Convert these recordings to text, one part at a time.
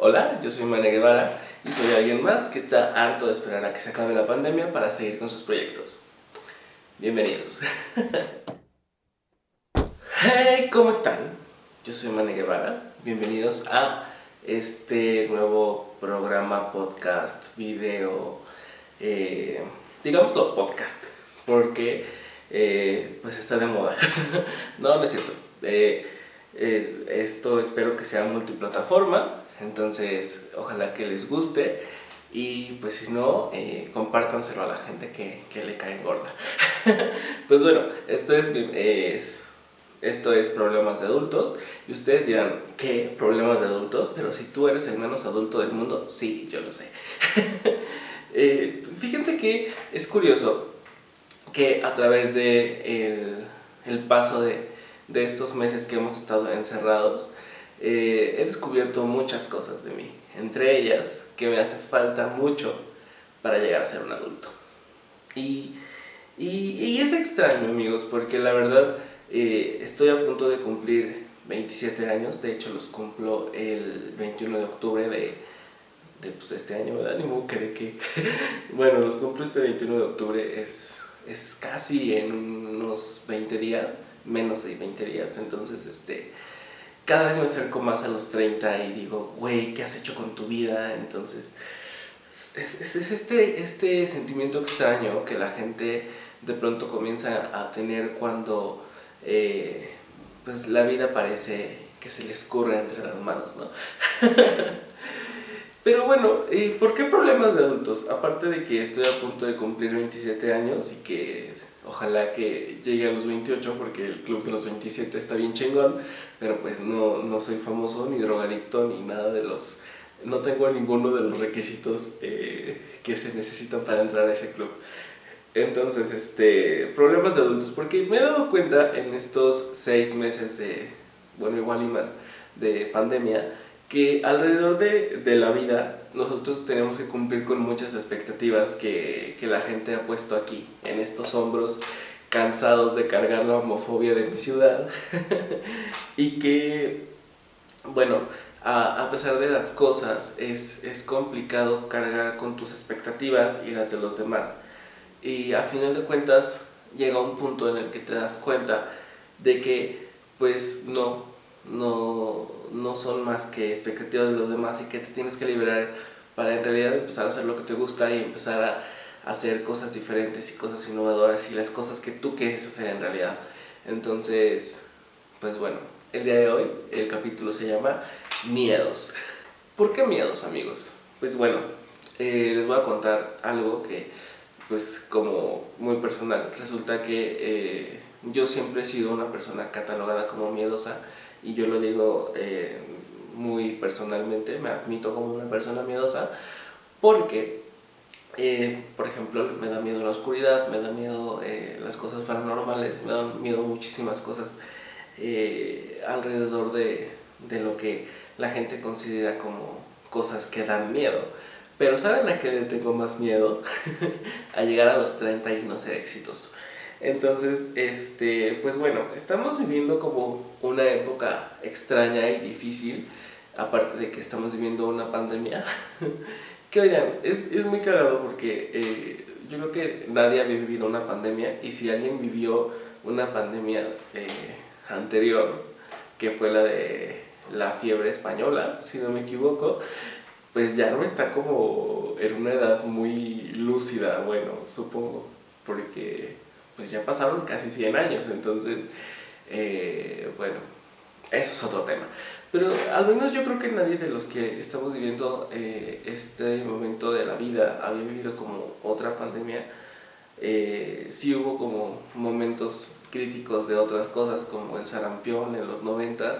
Hola, yo soy Mane Guevara y soy alguien más que está harto de esperar a que se acabe la pandemia para seguir con sus proyectos. Bienvenidos. hey, ¿cómo están? Yo soy Mane Guevara. Bienvenidos a este nuevo programa, podcast, video, eh, digámoslo podcast, porque eh, pues está de moda. no, no es cierto. Eh, eh, esto espero que sea multiplataforma, entonces ojalá que les guste y pues si no, eh, compártanselo a la gente que, que le cae gorda. pues bueno, esto es, es, esto es problemas de adultos y ustedes dirán, ¿qué? Problemas de adultos, pero si tú eres el menos adulto del mundo, sí, yo lo sé. eh, fíjense que es curioso que a través de el, paso de, de estos meses que hemos estado encerrados, eh, he descubierto muchas cosas de mí, entre ellas que me hace falta mucho para llegar a ser un adulto. Y, y, y es extraño, amigos, porque la verdad eh, estoy a punto de cumplir 27 años, de hecho los cumplo el 21 de octubre de, de pues, este año, ¿verdad? Ni modo que de que... bueno, los cumplo este 21 de octubre, es, es casi en unos 20 días, menos de 20 días, entonces este cada vez me acerco más a los 30 y digo, güey, ¿qué has hecho con tu vida? Entonces, es, es, es, este, este sentimiento extraño que la gente de pronto comienza a tener cuando eh, pues la vida parece que se le escurre entre las manos, ¿no? Pero bueno, ¿por qué problemas de adultos? Aparte de que estoy a punto de cumplir 27 años y que ojalá que llegue a los 28 porque el club de los 27 está bien chingón, pero pues no, no soy famoso ni drogadicto ni nada de los... No tengo ninguno de los requisitos eh, que se necesitan para entrar a ese club. Entonces, este, problemas de adultos, porque me he dado cuenta en estos seis meses de, bueno, igual y más, de pandemia, que alrededor de, de la vida nosotros tenemos que cumplir con muchas expectativas que, que la gente ha puesto aquí, en estos hombros, cansados de cargar la homofobia de mi ciudad, y que, bueno, a, a, pesar de las cosas, es, es complicado cargar con tus expectativas y las de los demás. Y a final de cuentas llega un punto en el que te das cuenta de que pues no, no, no son más que expectativas de los demás y que te tienes que liberar para en realidad empezar a hacer lo que te gusta y empezar a, hacer cosas diferentes y cosas innovadoras y las cosas que tú quieres hacer en realidad. Entonces, pues bueno, el día de hoy el capítulo se llama Miedos. ¿Por qué miedos, amigos? Pues bueno, eh, les voy a contar algo que, pues como muy personal, resulta que eh, yo siempre he sido una persona catalogada como miedosa y yo lo digo eh, muy personalmente, me admito como una persona miedosa porque, eh, por ejemplo, me da miedo la oscuridad, me da miedo eh, las cosas paranormales, me dan miedo muchísimas cosas alrededor de, de lo que la gente considera como cosas que dan miedo. Pero ¿saben a qué le tengo más miedo? a llegar a los 30 y no ser exitoso. Entonces, este, pues bueno, estamos viviendo como una época extraña y difícil, aparte de que estamos viviendo una pandemia. que oigan, es, es muy cagado porque eh, yo creo que nadie había vivido una pandemia y si alguien vivió una pandemia eh, anterior, que fue la de la fiebre española, si no me equivoco, pues ya no está como en una edad muy lúcida, bueno, supongo, porque pues ya pasaron casi 100 años, entonces, eh, bueno, eso es otro tema. Pero al menos yo creo que nadie de los que estamos viviendo eh, este momento de la vida había vivido como otra pandemia. Eh, sí hubo como momentos críticos de otras cosas como el sarampión en los 90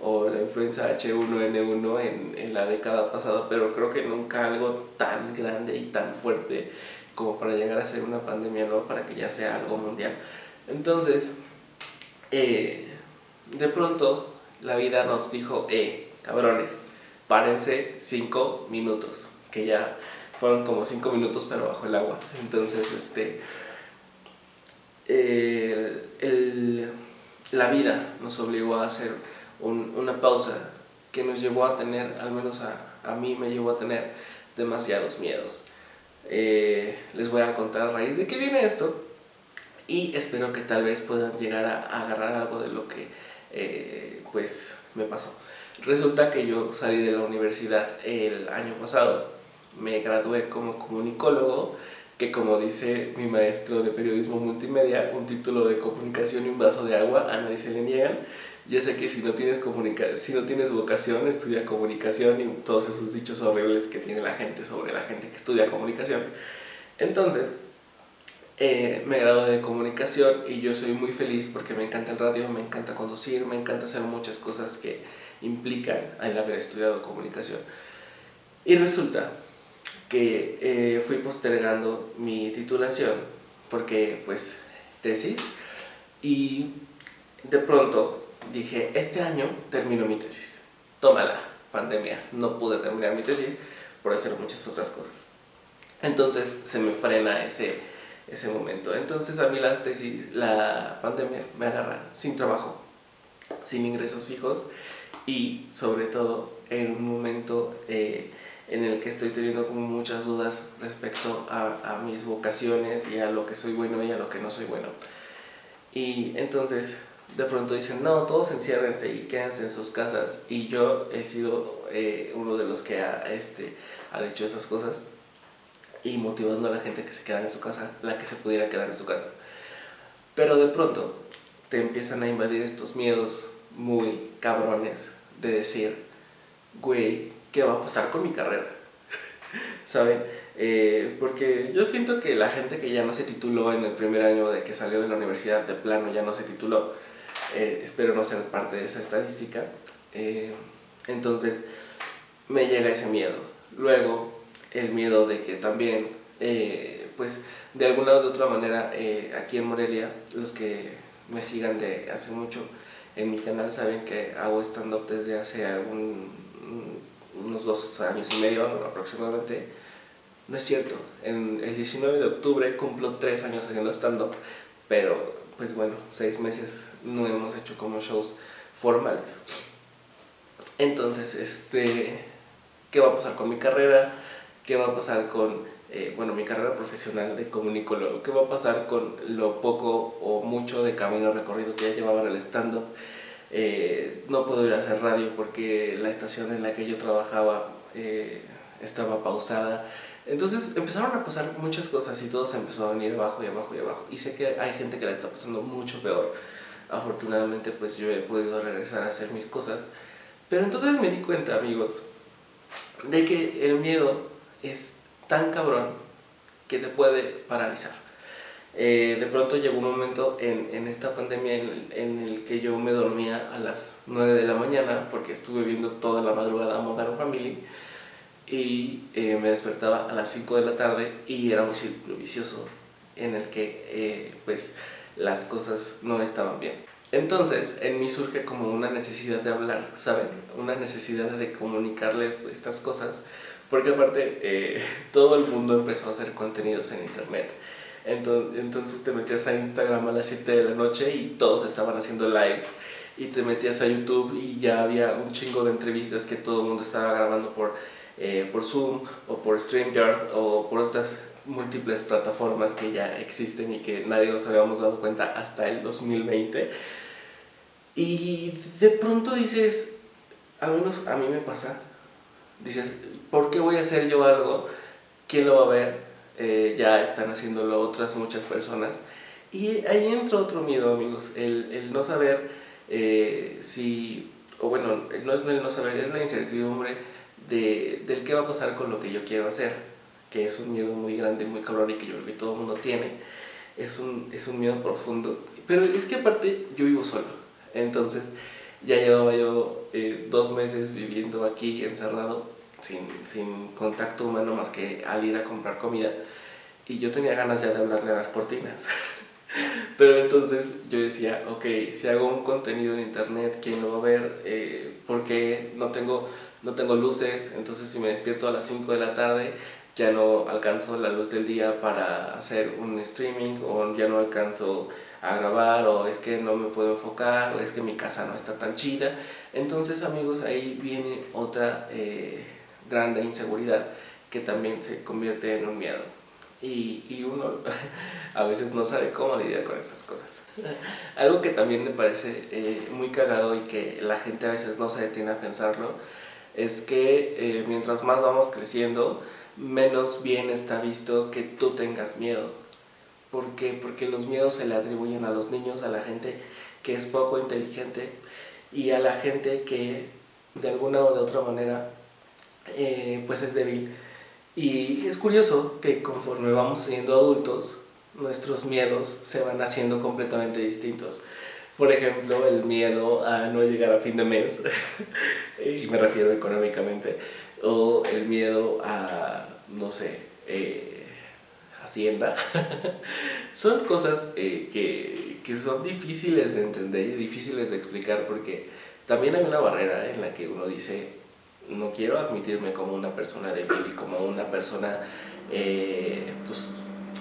o la influenza H1N1 en, en la década pasada, pero creo que nunca algo tan grande y tan fuerte como para llegar a ser una pandemia, ¿no? Para que ya sea algo mundial. Entonces, eh, de pronto, la vida nos dijo, eh, cabrones, párense cinco minutos, que ya fueron como cinco minutos pero bajo el agua. Entonces, este, el, la vida nos obligó a hacer un, una pausa que nos llevó a tener, al menos a, a mí me llevó a tener demasiados miedos. Eh, les voy a contar a raíz de qué viene esto y espero que tal vez puedan llegar a, agarrar algo de lo que eh, pues me pasó. Resulta que yo salí de la universidad el año pasado, me gradué como comunicólogo, que como dice mi maestro de periodismo multimedia, un título de comunicación y un vaso de agua a nadie se le niegan. Ya sé que si no tienes, comunica si no tienes vocación, estudia comunicación y todos esos dichos horribles que tiene la gente sobre la gente que estudia comunicación. Entonces, eh, me gradué de comunicación y yo soy muy feliz porque me encanta el radio, me encanta conducir, me encanta hacer muchas cosas que implican el haber estudiado comunicación. Y resulta que eh, fui postergando mi titulación porque pues tesis y de pronto dije, este año termino mi tesis. Tómala, pandemia. No pude terminar mi tesis por hacer muchas otras cosas. Entonces se me frena ese, ese momento. Entonces a mí la tesis, la pandemia me agarra sin trabajo, sin ingresos fijos y sobre todo en un momento eh, en el que estoy teniendo como muchas dudas respecto a, a mis vocaciones y a lo que soy bueno y a lo que no soy bueno. Y entonces de pronto dicen, no, todos enciérrense y quédense en sus casas. Y yo he sido eh, uno de los que ha, este, ha dicho esas cosas y motivando a la gente que se quedara en su casa, la que se pudiera quedar en su casa. Pero de pronto te empiezan a invadir estos miedos muy cabrones de decir, güey, ¿qué va a pasar con mi carrera? ¿Saben? Eh, porque yo siento que la gente que ya no se tituló en el primer año de que salió de la universidad de plano ya no se tituló, eh, espero no ser parte de esa estadística. Eh, entonces, me llega ese miedo. Luego, el miedo de que también, eh, pues, de alguna u otra manera, aquí en Morelia, los que me sigan de hace mucho en mi canal saben que hago stand-up desde hace unos dos años y medio aproximadamente. No es cierto, en el 19 de octubre cumplo tres años haciendo stand-up, pero pues bueno, seis meses no hemos hecho como shows formales. Entonces, este, ¿qué va a pasar con mi carrera? ¿Qué va a pasar con, eh, bueno, mi carrera profesional de comunicólogo? ¿Qué va a pasar con lo poco o mucho de camino recorrido que ya llevaba en el stand-up? Eh, no puedo ir a hacer radio porque la estación en la que yo trabajaba eh, estaba pausada entonces empezaron a pasar muchas cosas y todo se empezó a venir abajo y abajo y abajo. Y sé que hay gente que la está pasando mucho peor. Afortunadamente pues yo he podido regresar a hacer mis cosas. Pero entonces me di cuenta, amigos, de que el miedo es tan cabrón que te puede paralizar. Eh, de pronto llegó un momento en, en esta pandemia en en el, que yo me dormía a las 9 de la mañana porque estuve viendo toda la madrugada Modern Family y eh, me despertaba a las 5 de la tarde y era un círculo vicioso en el que eh, pues las cosas no estaban bien. Entonces en mí surge como una necesidad de hablar, ¿saben? Una necesidad de comunicarles estas cosas porque aparte eh, todo el mundo empezó a hacer contenidos en internet. Entonces, entonces te metías a Instagram a las 7 de la noche y todos estaban haciendo lives y te metías a YouTube y ya había un chingo de entrevistas que todo el mundo estaba grabando por eh, por Zoom o por StreamYard o por estas múltiples plataformas que ya existen y que nadie nos habíamos dado cuenta hasta el 2020. Y de pronto dices, al menos a mí me pasa, dices, ¿por qué voy a hacer yo algo? ¿Quién lo va a ver? Eh, ya están haciéndolo otras muchas personas. Y ahí entra otro miedo, amigos, el, el no saber eh, si, o bueno, no es el no saber, es la incertidumbre de, del qué va a pasar con lo que yo quiero hacer, que es un miedo muy grande, muy cabrón y que yo creo que todo el mundo tiene. Es un, es un miedo profundo. Pero es que aparte yo vivo solo. Entonces ya llevaba yo eh, dos meses viviendo aquí encerrado, sin, sin contacto humano más que al ir a comprar comida. Y yo tenía ganas ya de hablarle a las cortinas. Pero entonces yo decía, ok, si hago un contenido en internet, ¿quién lo va a ver? Eh, porque no tengo no tengo luces, entonces si me despierto a las 5 de la tarde, ya no alcanzo la luz del día para hacer un streaming o ya no alcanzo a grabar o es que no me puedo enfocar o es que mi casa no está tan chida. Entonces amigos ahí viene otra eh, grande inseguridad que también se convierte en un miedo. Y, y, uno a veces no sabe cómo lidiar con esas cosas. Algo que también me parece eh, muy cagado y que la gente a veces no se detiene a pensarlo es que eh, mientras más vamos creciendo, menos bien está visto que tú tengas miedo. ¿Por qué? Porque los miedos se le atribuyen a los niños, a la gente que es poco inteligente y a la gente que de alguna o de otra manera eh, pues es débil. Y es curioso que conforme vamos siendo adultos, nuestros miedos se van haciendo completamente distintos. Por ejemplo, el miedo a no llegar a fin de mes, y me refiero económicamente, o el miedo a, no sé, eh, Hacienda. son cosas eh, que, que son difíciles de entender y difíciles de explicar porque también hay una barrera en la que uno dice, no quiero admitirme como una persona débil y como una persona, eh, pues,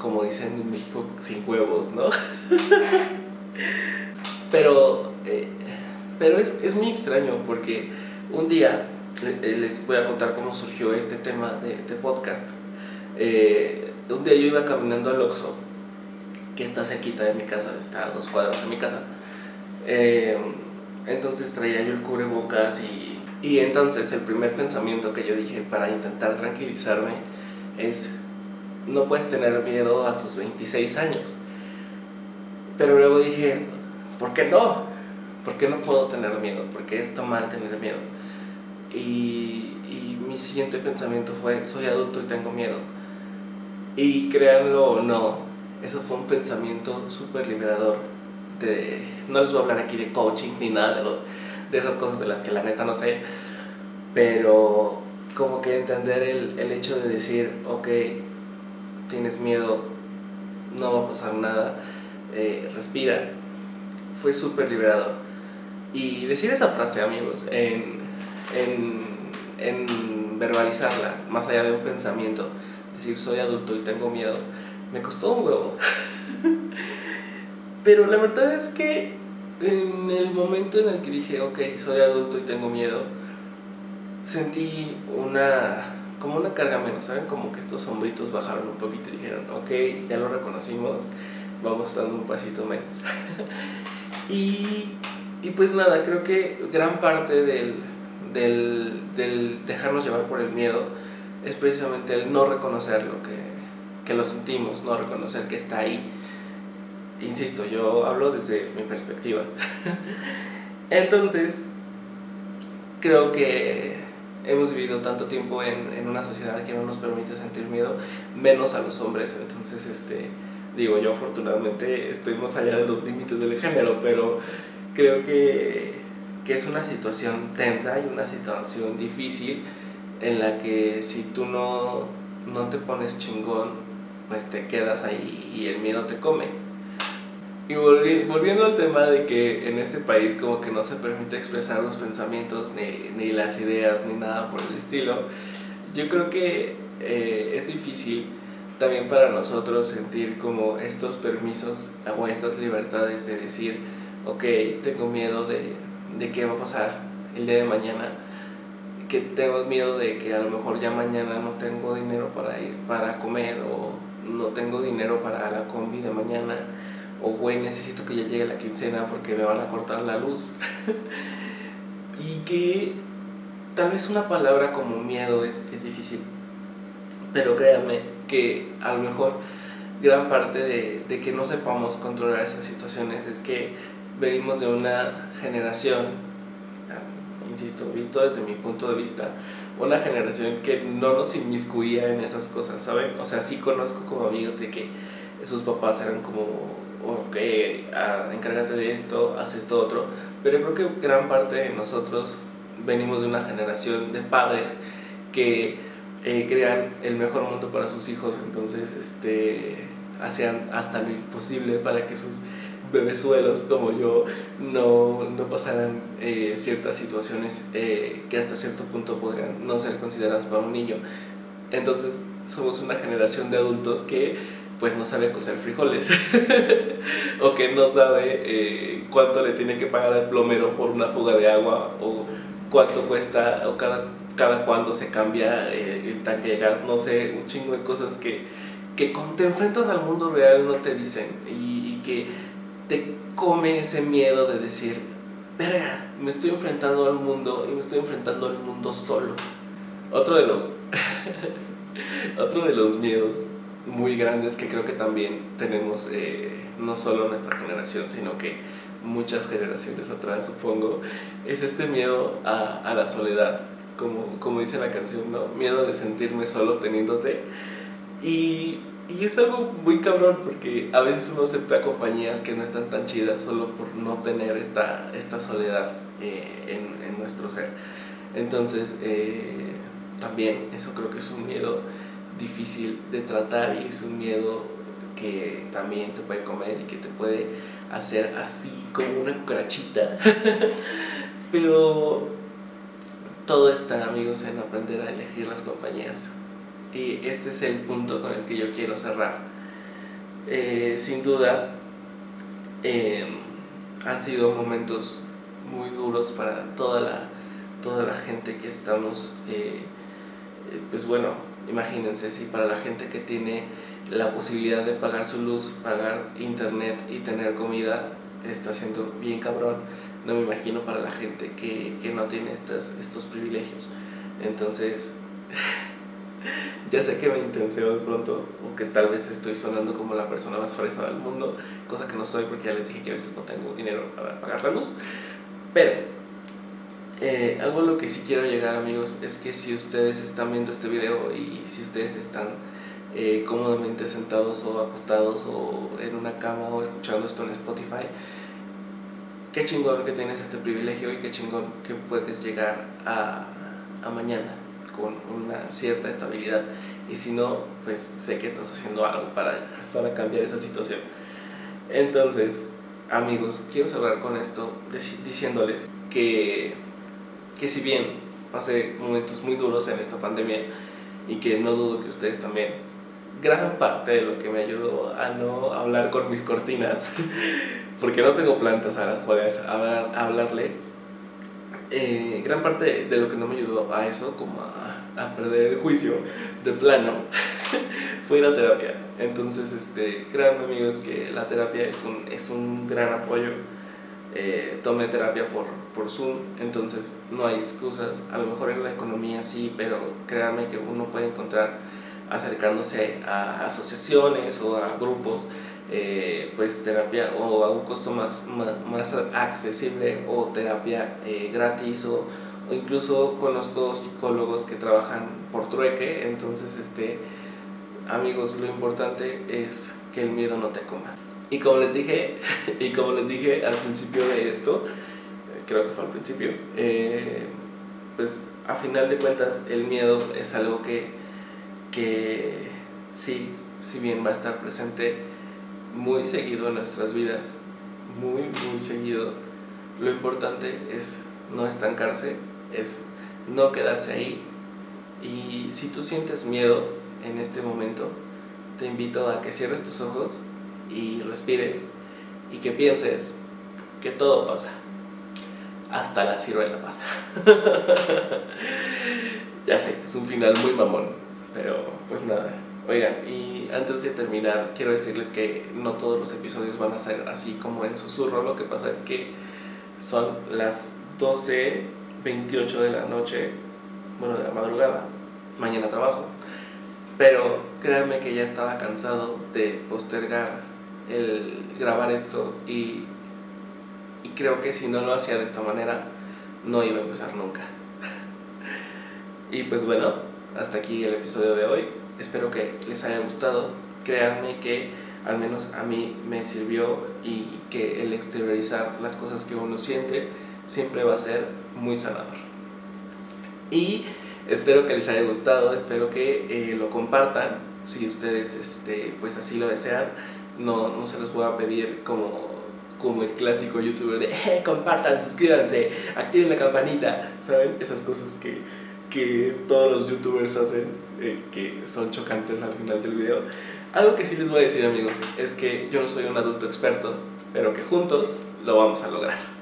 como dicen en México, sin huevos, ¿no? pero eh, pero es, es, muy extraño porque un día eh, les voy a contar cómo surgió este tema de, de podcast. un día yo iba caminando al Oxxo, que está cerquita de mi casa, está a dos cuadras de mi casa. entonces traía yo el cubrebocas y y entonces el primer pensamiento que yo dije para intentar tranquilizarme es, no puedes tener miedo a tus 26 años. Pero luego dije, ¿por qué no? ¿Por qué no puedo tener miedo? ¿Por qué está mal tener miedo? Y, y mi siguiente pensamiento fue, soy adulto y tengo miedo. Y créanlo o no, eso fue un pensamiento súper liberador. No les voy a hablar aquí de coaching ni nada de esas cosas de las que la neta no sé, pero como que entender el, el hecho de decir, ok, tienes miedo, no va a pasar nada, eh, respira, fue súper liberador. Y decir esa frase, amigos, en, en, en, verbalizarla, más allá de un pensamiento, decir soy adulto y tengo miedo, me costó un huevo. Pero la verdad es que en el momento en el que dije, ok, soy adulto y tengo miedo, sentí una, como una carga menos, ¿saben? Como que estos sombritos bajaron un poquito y dijeron, ok, ya lo reconocimos, vamos dando un pasito menos. y, y, pues nada, creo que gran parte del, del, del, dejarnos llevar por el miedo es precisamente el no reconocer lo que, que lo sentimos, no reconocer que está ahí insisto, yo hablo desde mi perspectiva. Entonces, creo que hemos vivido tanto tiempo en, en, una sociedad que no nos permite sentir miedo, menos a los hombres. Entonces, este, digo, yo afortunadamente estoy más allá de los límites del género, pero creo que, que es una situación tensa y una situación difícil en la que si tú no, no te pones chingón, pues te quedas ahí y el miedo te come. Y volviendo al tema de que en este país como que no se permite expresar los pensamientos ni, ni las ideas ni nada por el estilo, yo creo que eh, es difícil también para nosotros sentir como estos permisos o estas libertades de decir, ok, tengo miedo de, de qué va a pasar el día de mañana, que tengo miedo de que a lo mejor ya mañana no tengo dinero para ir para comer o no tengo dinero para la combi de mañana o güey, necesito que ya llegue la quincena porque me van a cortar la luz. y que tal vez una palabra como miedo es, es difícil, pero créanme que a lo mejor gran parte de, de, que no sepamos controlar esas situaciones es que venimos de una generación, ah, insisto, visto desde mi punto de vista, una generación que no nos inmiscuía en esas cosas, ¿saben? O sea, sí conozco como amigos de que sus papás eran como ok, ah, encárgate de esto, haz esto otro, pero creo que gran parte de nosotros venimos de una generación de padres que eh, crean el mejor mundo para sus hijos, entonces este, hacían hasta lo imposible para que sus bebesuelos como yo no, no pasaran eh, ciertas situaciones eh, que hasta cierto punto podrían no ser consideradas para un niño. Entonces somos una generación de adultos que pues no sabe coser frijoles o que no sabe eh, cuánto le tiene que pagar al plomero por una fuga de agua o cuánto cuesta o cada, cada cuándo se cambia eh, el tanque de gas, no sé, un chingo de cosas que, que cuando te enfrentas al mundo real no te dicen y, y que te come ese miedo de decir, verga, me estoy enfrentando al mundo y me estoy enfrentando al mundo solo. Otro de los, otro de los miedos muy grandes que creo que también tenemos eh, no solo nuestra generación, sino que muchas generaciones atrás, supongo, es este miedo a, a la soledad, como, como dice la canción, ¿no? Miedo de sentirme solo teniéndote. Y, y es algo muy cabrón porque a veces uno acepta compañías que no están tan chidas solo por no tener esta, esta soledad eh, en, en, nuestro ser. Entonces, eh, también eso creo que es un miedo difícil de tratar y es un miedo que también te puede comer y que te puede hacer así como una cucarachita. Pero todo está, amigos, en aprender a elegir las compañías. Y este es el punto con el que yo quiero cerrar. Eh, sin duda, eh, han sido momentos muy duros para toda la, toda la gente que estamos, eh, pues bueno, imagínense si para la gente que tiene la posibilidad de pagar su luz, pagar internet y tener comida, está siendo bien cabrón. No me imagino para la gente que, que no tiene estas, estos privilegios. Entonces, ya sé que me intenseo de pronto, o que tal vez estoy sonando como la persona más fresa del mundo, cosa que no soy porque ya les dije que a veces no tengo dinero para pagar la luz. Pero, eh, algo a lo que sí quiero llegar amigos es que si ustedes están viendo este video y si ustedes están eh, cómodamente sentados o acostados o en una cama o escuchando esto en Spotify, qué chingón que tienes este privilegio y qué chingón que puedes llegar a, a mañana con una cierta estabilidad y si no, pues sé que estás haciendo algo para, para cambiar esa situación. Entonces, amigos, quiero cerrar con esto diciéndoles que, que si bien pasé momentos muy duros en esta pandemia y que no dudo que ustedes también, gran parte de lo que me ayudó a no hablar con mis cortinas, porque no tengo plantas a las cuales hablar, hablarle, eh, gran parte de lo que no me ayudó a eso, como a, perder el juicio de plano, fue ir a terapia. Entonces, este, créanme amigos que la terapia es un, es un gran apoyo. Eh, tomé terapia por, por Zoom, entonces no hay excusas. A lo mejor en la economía sí, pero créanme que uno puede encontrar acercándose a asociaciones o a grupos eh, pues terapia o a un costo más, más, accesible o terapia eh, gratis o, o, incluso conozco psicólogos que trabajan por trueque entonces este amigos lo importante es que el miedo no te coma. Y como les dije y como les dije al principio de esto creo que fue al principio eh, pues a final de cuentas el miedo es algo que que sí si bien va a estar presente muy seguido en nuestras vidas, muy, muy seguido. Lo importante es no estancarse, es no quedarse ahí. Y si tú sientes miedo en este momento, te invito a que cierres tus ojos y respires y que pienses que todo pasa. Hasta la ciruela pasa. ya sé, es un final muy mamón, pero pues nada. Oigan, y antes de terminar, quiero decirles que no todos los episodios van a ser así como en susurro. Lo que pasa es que son las 12.28 de la noche, bueno, de la madrugada. Mañana trabajo. Pero créanme que ya estaba cansado de postergar el grabar esto y, y creo que si no lo hacía de esta manera, no iba a empezar nunca. y pues bueno, hasta aquí el episodio de hoy espero que les haya gustado. Créanme que al menos a mí me sirvió y que el exteriorizar las cosas que uno siente siempre va a ser muy sanador. Y espero que les haya gustado, espero que eh, lo compartan si ustedes este, pues así lo desean. No, no se los voy a pedir como, como el clásico youtuber de eh, compartan, suscríbanse, activen la campanita, ¿saben? Esas cosas que que todos los youtubers hacen, eh, que son chocantes al final del video. Algo que sí les voy a decir amigos es que yo no soy un adulto experto, pero que juntos lo vamos a lograr.